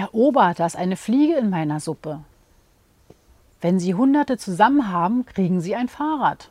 Herr da ist eine Fliege in meiner Suppe. Wenn Sie Hunderte zusammen haben, kriegen Sie ein Fahrrad.